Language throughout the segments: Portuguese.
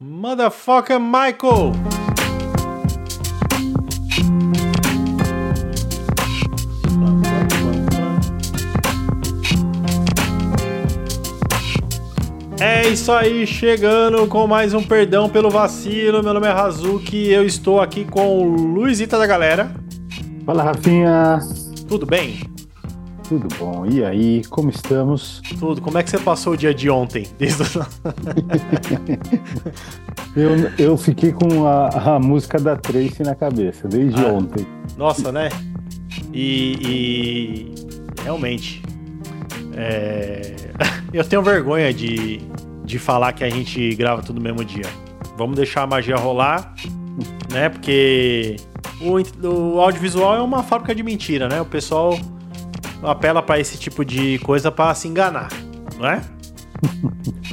Motherfucker Michael! É isso aí, chegando com mais um perdão pelo vacilo. Meu nome é Razuki, eu estou aqui com o Luizita da galera. Fala, Rafinha. Tudo bem? Tudo bom. E aí, como estamos? Tudo. Como é que você passou o dia de ontem? Desde... eu, eu fiquei com a, a música da Tracy na cabeça, desde ah, ontem. Nossa, né? E, e realmente. É... eu tenho vergonha de, de falar que a gente grava tudo no mesmo dia. Vamos deixar a magia rolar, né? Porque o, o audiovisual é uma fábrica de mentira, né? O pessoal apela para esse tipo de coisa para se enganar, não é?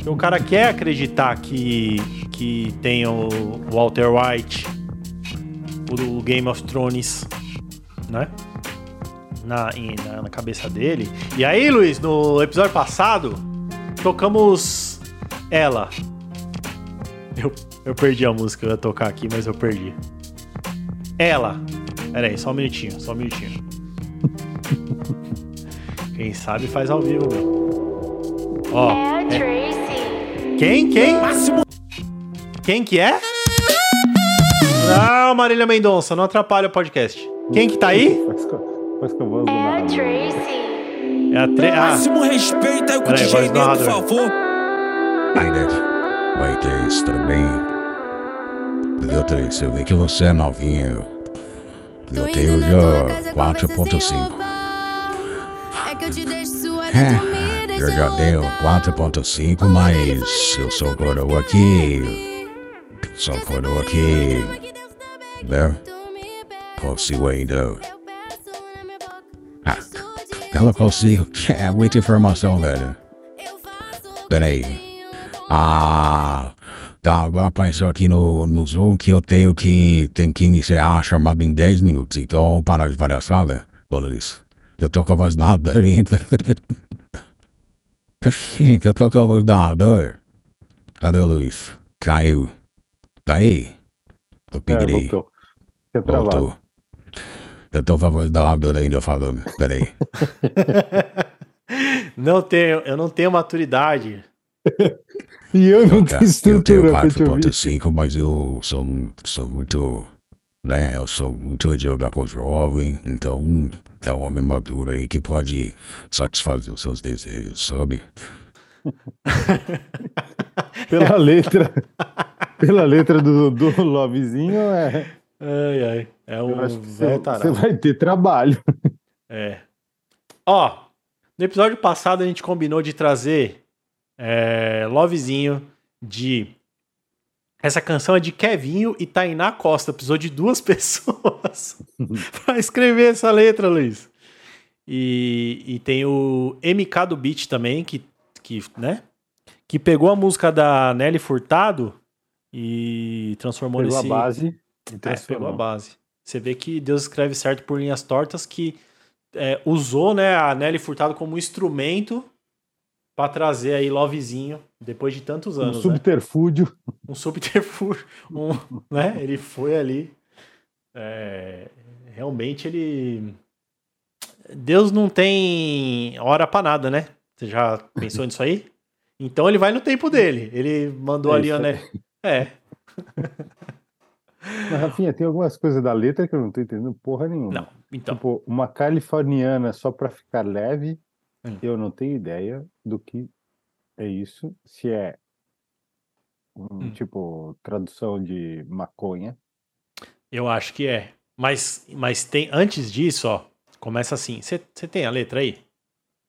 o cara quer acreditar que, que tem o Walter White, o Game of Thrones, né? Na, na, na cabeça dele. E aí, Luiz, no episódio passado, tocamos ela. Eu, eu perdi a música, eu ia tocar aqui, mas eu perdi. Ela. Pera aí, só um minutinho, só um minutinho. Quem sabe faz ao vivo, meu. Ó. É a é. Tracy. Quem? Quem? Máximo. Quem que é? Não, Marília Mendonça, não atrapalha o podcast. Quem que tá aí? Faz com a voz do É a Tracy. É a Tracy. Ah. Máximo respeito aí com o DJ por favor. Ai, Dad. Oi, Tracy, tudo bem? Eu, Tracy, eu vi que você é novinho. Eu tenho já 4.5 é, Eu já dei 4.5, mas eu sou coroa aqui. Sou coroa aqui. Né? Consigo ainda. Ah, ela consigo. É muita informação, velho. Peraí. Ah. Tá, agora apareceu aqui no, no Zoom que eu tenho que. Tem que iniciar a chamada em 10 minutos. Então, para de palhaçada. Tudo isso. Eu tô com a voz da dor ainda. Eu tô com a voz da dor. Cadê o Luiz? Caiu. Tá aí? Eu peguei. É, voltou. voltou. Eu tô com a voz da dor ainda falando. Peraí. não tenho, eu não tenho maturidade. e eu não tenho estrutura. Eu tenho 4.5, mas eu sou, sou muito né? Eu sou muito jogador jovem, então é um homem maduro aí que pode satisfazer os seus desejos, sabe? pela letra, pela letra do, do Lovezinho é. Ai, ai. É um você, você vai ter trabalho. É. Ó, no episódio passado a gente combinou de trazer é, Lovezinho de essa canção é de Kevinho e Tainá Costa. Precisou de duas pessoas para escrever essa letra, Luiz. E, e tem o MK do Beat também, que, que, né? que pegou a música da Nelly Furtado e transformou pegou nesse... a base e transformou. É, pegou a base. Você vê que Deus escreve certo por linhas tortas, que é, usou né, a Nelly Furtado como instrumento para trazer aí Lovezinho depois de tantos anos. Um subterfúgio. Né? Um subterfúgio. Um, né? Ele foi ali. É, realmente ele. Deus não tem hora para nada, né? Você já pensou nisso aí? Então ele vai no tempo dele. Ele mandou é ali, né? É. Mas, Rafinha, tem algumas coisas da letra que eu não tô entendendo porra nenhuma. Não, então. Tipo, uma californiana só pra ficar leve Hum. Eu não tenho ideia do que é isso. Se é um, hum. tipo tradução de maconha. Eu acho que é. Mas, mas tem antes disso, ó. Começa assim. Você tem a letra aí?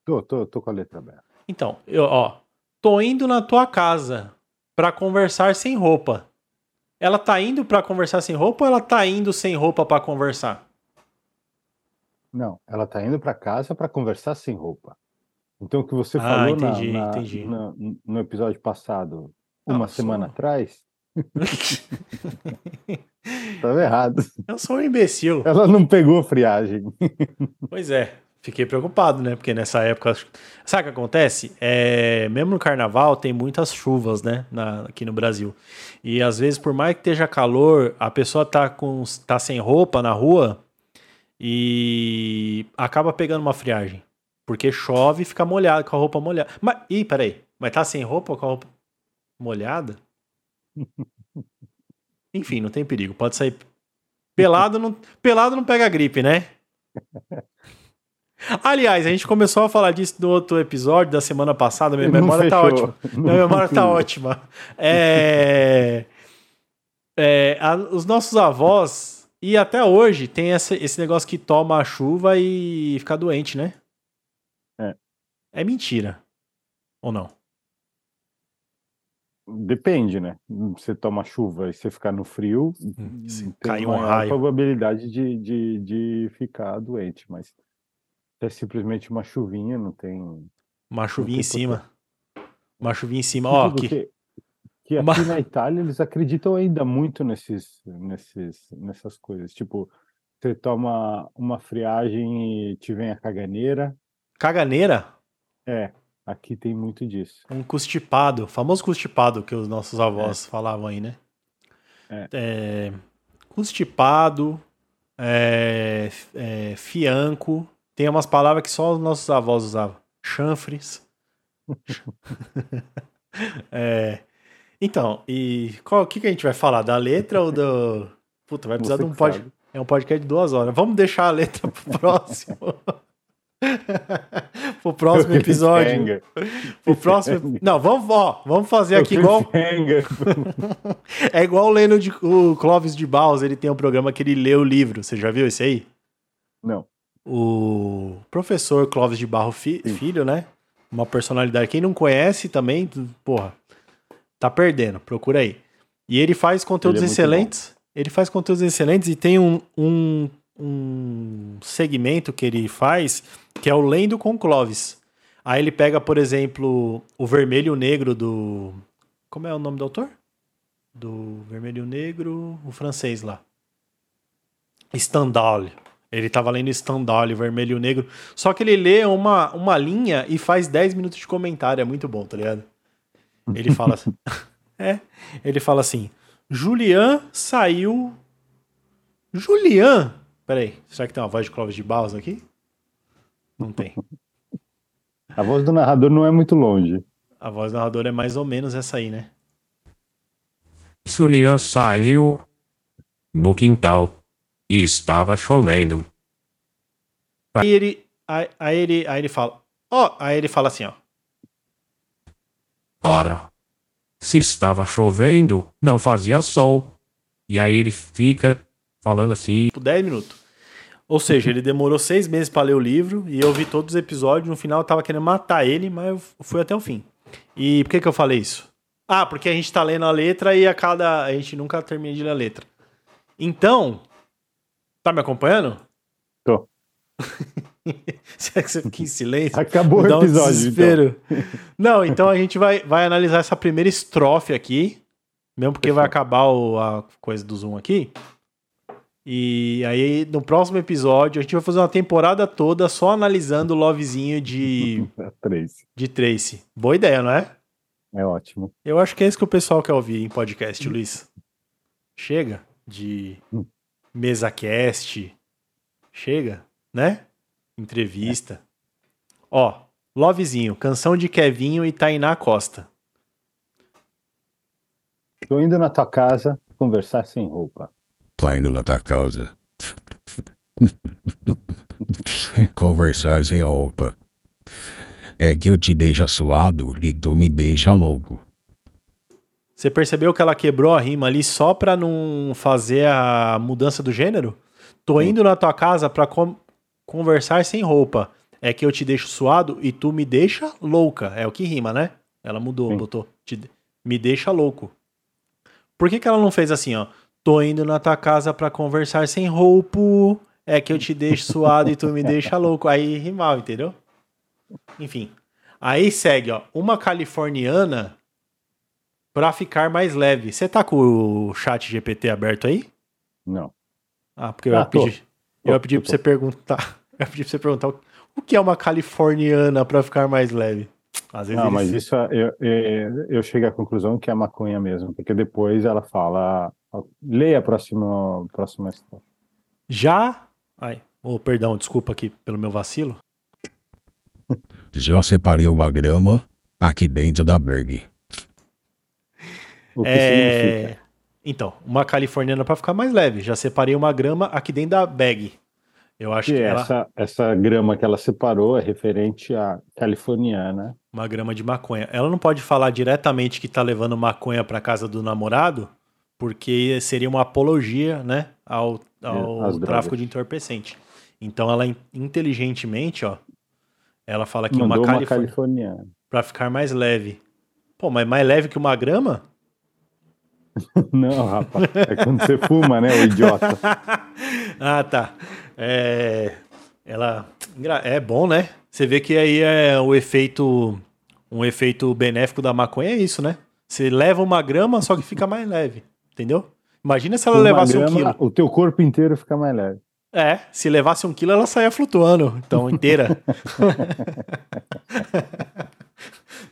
Tô, tô, tô com a letra aberta. Então, eu, ó. Tô indo na tua casa para conversar sem roupa. Ela tá indo para conversar sem roupa ou ela tá indo sem roupa para conversar? Não, ela tá indo para casa para conversar sem roupa. Então, o que você ah, falou entendi, na, na, na, no episódio passado, uma Não, semana atrás, Estava errado. Eu sou um imbecil. Ela não pegou friagem. Pois é. Fiquei preocupado, né? Porque nessa época. Sabe o que acontece? É, mesmo no carnaval tem muitas chuvas, né? Na, aqui no Brasil. E às vezes, por mais que esteja calor, a pessoa tá, com, tá sem roupa na rua e acaba pegando uma friagem. Porque chove e fica molhado, com a roupa molhada. Mas, ih, peraí. Mas tá sem roupa ou com a roupa molhada? Enfim, não tem perigo. Pode sair. Pelado não, pelado não pega gripe, né? Aliás, a gente começou a falar disso no outro episódio da semana passada. Minha memória tá ótima. Minha memória tá ótima. É, é, a, os nossos avós, e até hoje, tem essa, esse negócio que toma a chuva e fica doente, né? É. Mentira. Ou não? Depende, né? Você toma chuva e você ficar no frio, Hum, tem cai um raio. probabilidade de, de, de ficar doente, mas é simplesmente uma chuvinha, não tem. Uma chuvinha em tem cima. Uma chuvinha em cima. Ó, que, que, que Uma- aqui na Itália eles acreditam ainda muito nesses, nesses, nessas coisas. Tipo, você toma uma friagem e te vem a caganeira. caganeira. É, aqui tem muito disso. Um constipado, famoso constipado que os nossos avós falavam aí, né? É. É, constipado, é, é, fianco, tem umas palavras que só os nossos avós usavam. Chanfres. É, então, e qual o que, que a gente vai falar? Da letra ou do. Puta, vai precisar Você de um que pod... sabe. É um podcast de duas horas. Vamos deixar a letra pro próximo. pro próximo episódio. O próximo. Não, vamos, ó, vamos fazer aqui igual. É igual lendo de, o Clóvis de Baus, ele tem um programa que ele lê o livro. Você já viu esse aí? Não. O professor Clóvis de Barro Fi-. Filho, né? Uma personalidade. Quem não conhece também, porra, tá perdendo. Procura aí. E ele faz conteúdos Ele é excelentes. Ele faz conteúdos excelentes e tem um, um, um segmento que ele faz que é o Lendo com Clóvis. Aí ele pega, por exemplo, o vermelho e o negro do. Como é o nome do autor? Do vermelho e o negro, o francês lá. Stendhal. Ele tava lendo Stendhal, vermelho e o negro. Só que ele lê uma, uma linha e faz 10 minutos de comentário. É muito bom, tá ligado? Ele fala assim. é. Ele fala assim: Julian saiu. Julian? Peraí, será que tem uma voz de Clóvis de Barros aqui? Não tem. A voz do narrador não é muito longe. A voz do narrador é mais ou menos essa aí, né? Julian saiu no quintal e estava chovendo. Aí ele, aí, aí ele, aí ele fala, ó, aí ele fala assim, ó. Ora, se estava chovendo, não fazia sol. E aí ele fica falando assim. tipo 10 minutos. Ou seja, ele demorou seis meses pra ler o livro e eu vi todos os episódios. No final eu tava querendo matar ele, mas eu fui até o fim. E por que, que eu falei isso? Ah, porque a gente tá lendo a letra e a cada. A gente nunca termina de ler a letra. Então. Tá me acompanhando? Tô. Será que você fica em silêncio? Acabou o um episódio, então. desespero. Não, então a gente vai, vai analisar essa primeira estrofe aqui. Mesmo porque vai acabar o- a coisa do Zoom aqui. E aí, no próximo episódio, a gente vai fazer uma temporada toda só analisando o lovezinho de, É três. de. Boa ideia, não é? É ótimo. Eu acho que é isso que o pessoal quer ouvir em podcast, Luiz. Chega de mesa cast. Chega, né? Entrevista. Ó, Lovezinho, canção de Kevinho e Tainá Costa. Tô indo na tua casa conversar sem roupa. Tô indo na tua casa. Conversar sem roupa. É que eu te deixo suado e tu me deixa louco. Você percebeu que ela quebrou a rima ali só pra não fazer a mudança do gênero? Tô indo na tua casa pra con- conversar sem roupa. É que eu te deixo suado e tu me deixa louca. É o que rima, né? Ela mudou, Sim. botou. te- me deixa louco. Por que, que ela não fez assim, ó? Tô indo na tua casa pra conversar sem roupa. É que eu te deixo suado e tu me deixa louco. Aí rimava, entendeu? Enfim. Aí segue, ó. Uma californiana pra ficar mais leve. Você tá com o chat GPT aberto aí? Não. Ah, porque eu ia Ah, tô. pedir, eu ia pedir pra você perguntar. Eu ia pedir pra você perguntar o, O que é uma californiana para ficar mais leve? Às vezes não, mas isso é, eu, eu, eu chego à conclusão que é maconha mesmo, porque depois ela fala. Leia a próxima, a próxima história. Já. Ai, oh, perdão, desculpa aqui pelo meu vacilo. Já separei uma grama aqui dentro da Berg. O que é... significa? Então, uma californiana para ficar mais leve. Já separei uma grama aqui dentro da bag. Eu acho que, que essa, ela... essa grama que ela separou é referente à californiana. Uma grama de maconha. Ela não pode falar diretamente que tá levando maconha para casa do namorado, porque seria uma apologia, né, ao, ao é, tráfico de entorpecente. Então ela inteligentemente, ó, ela fala que Mandou uma, uma californiana para ficar mais leve. Pô, mas mais leve que uma grama? Não, rapaz. É quando você fuma, né, o idiota. ah, tá. É, ela é bom, né? Você vê que aí é o efeito um efeito benéfico da maconha é isso, né? Você leva uma grama, só que fica mais leve, entendeu? Imagina se ela uma levasse grama, um quilo. O teu corpo inteiro fica mais leve. É, se levasse um quilo, ela saia flutuando, então inteira.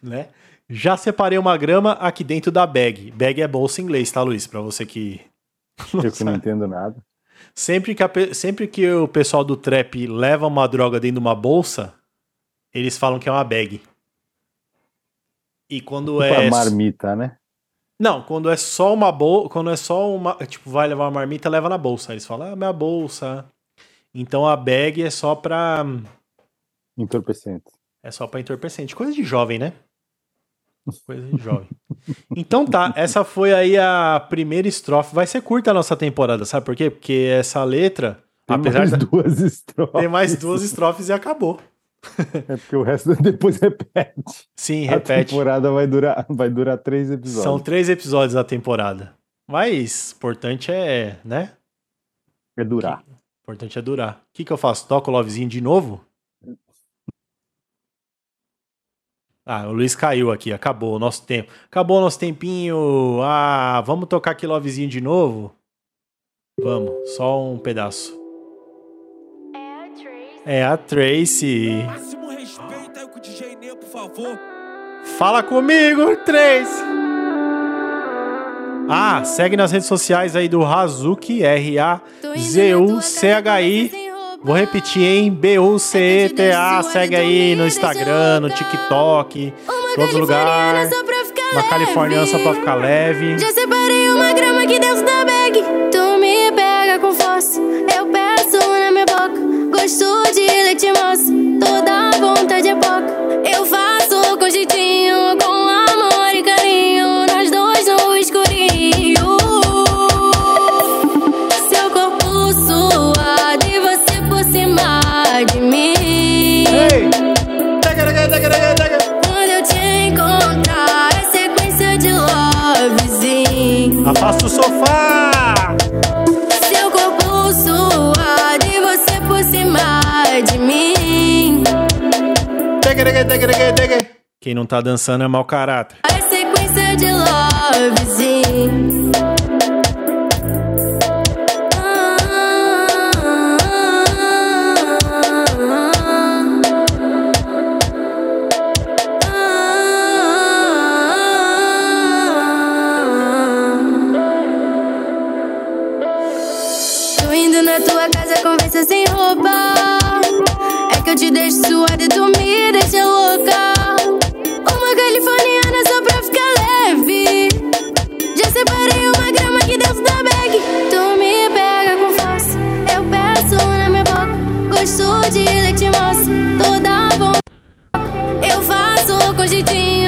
né? Já separei uma grama aqui dentro da bag. Bag é bolsa em inglês, tá, Luiz? Para você que. Eu que não entendo nada. Sempre que, a, sempre que o pessoal do trap leva uma droga dentro de uma bolsa, eles falam que é uma bag. E quando tipo é. Marmita, né? Não, quando é só uma bolsa. Quando é só uma. Tipo, vai levar uma marmita, leva na bolsa. Eles falam, ah, minha bolsa. Então a bag é só pra. Entorpecente. É só pra entorpecente. Coisa de jovem, né? Coisa de jovem. Então tá, essa foi aí a primeira estrofe. Vai ser curta a nossa temporada, sabe por quê? Porque essa letra. Tem apesar mais duas estrofes. Tem mais duas estrofes e acabou. É porque o resto depois repete. Sim, repete. A temporada vai durar, vai durar três episódios. São três episódios da temporada. Mas importante é, né? É durar. O importante é durar. O que, que eu faço? Toco o Lovezinho de novo? Ah, o Luiz caiu aqui, acabou o nosso tempo. Acabou o nosso tempinho. Ah, vamos tocar aquele Lovezinho de novo? Vamos, só um pedaço. É a Tracy. Máximo respeito aí com o DJ Ney, por favor. Fala comigo, Tracy. Ah, segue nas redes sociais aí do Razuki, R-A-Z-U-C-H-I. Vou repetir, hein? B-U-C-E-T-A. Segue aí no Instagram, no TikTok, todos os lugares. Uma californiana só pra ficar leve. Já separei uma grama aqui dentro da bag. De leite moça, toda vontade é pouca. Eu faço com jeitinho, com amor e carinho. Nós dois no escurinho. de mim. Quando eu te encontrar, é sequência de lovezinho. Afasta o sofá. Quem não tá dançando é mau caráter. É sequência de lovezinho. Te deixo suada e tu me deixa louca. Uma californiana só pra ficar leve. Já separei uma grama aqui dentro da bag. Tu me pega com força, eu peço na minha boca. Gosto de leite moça, toda bom. Eu faço com jeitinho,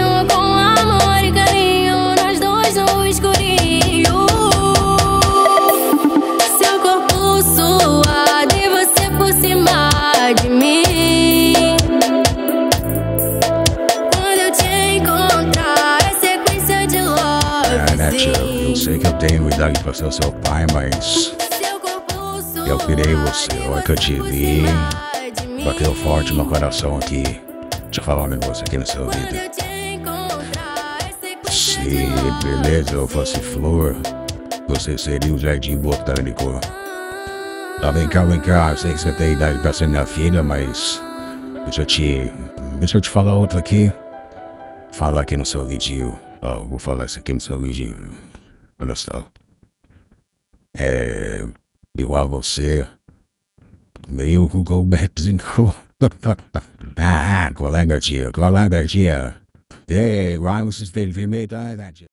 ser seu pai, mas eu criei você. Olha que eu te vi, bateu forte no coração aqui. Eu falar um negócio aqui no seu ouvido. Se beleza eu fosse flor, você seria um jardim botânico. Tá, vem cá, vem cá. Eu sei que você tem idade pra ser minha filha, mas Deixa eu te. Deixa eu te falar outra aqui. Fala aqui no seu vidinho. Ó, vou falar isso aqui no seu vidinho. Olha só. É. Igual a você. Meio Google Mapszinho. ah, colega tia, colega tia. Ei, this baby made that?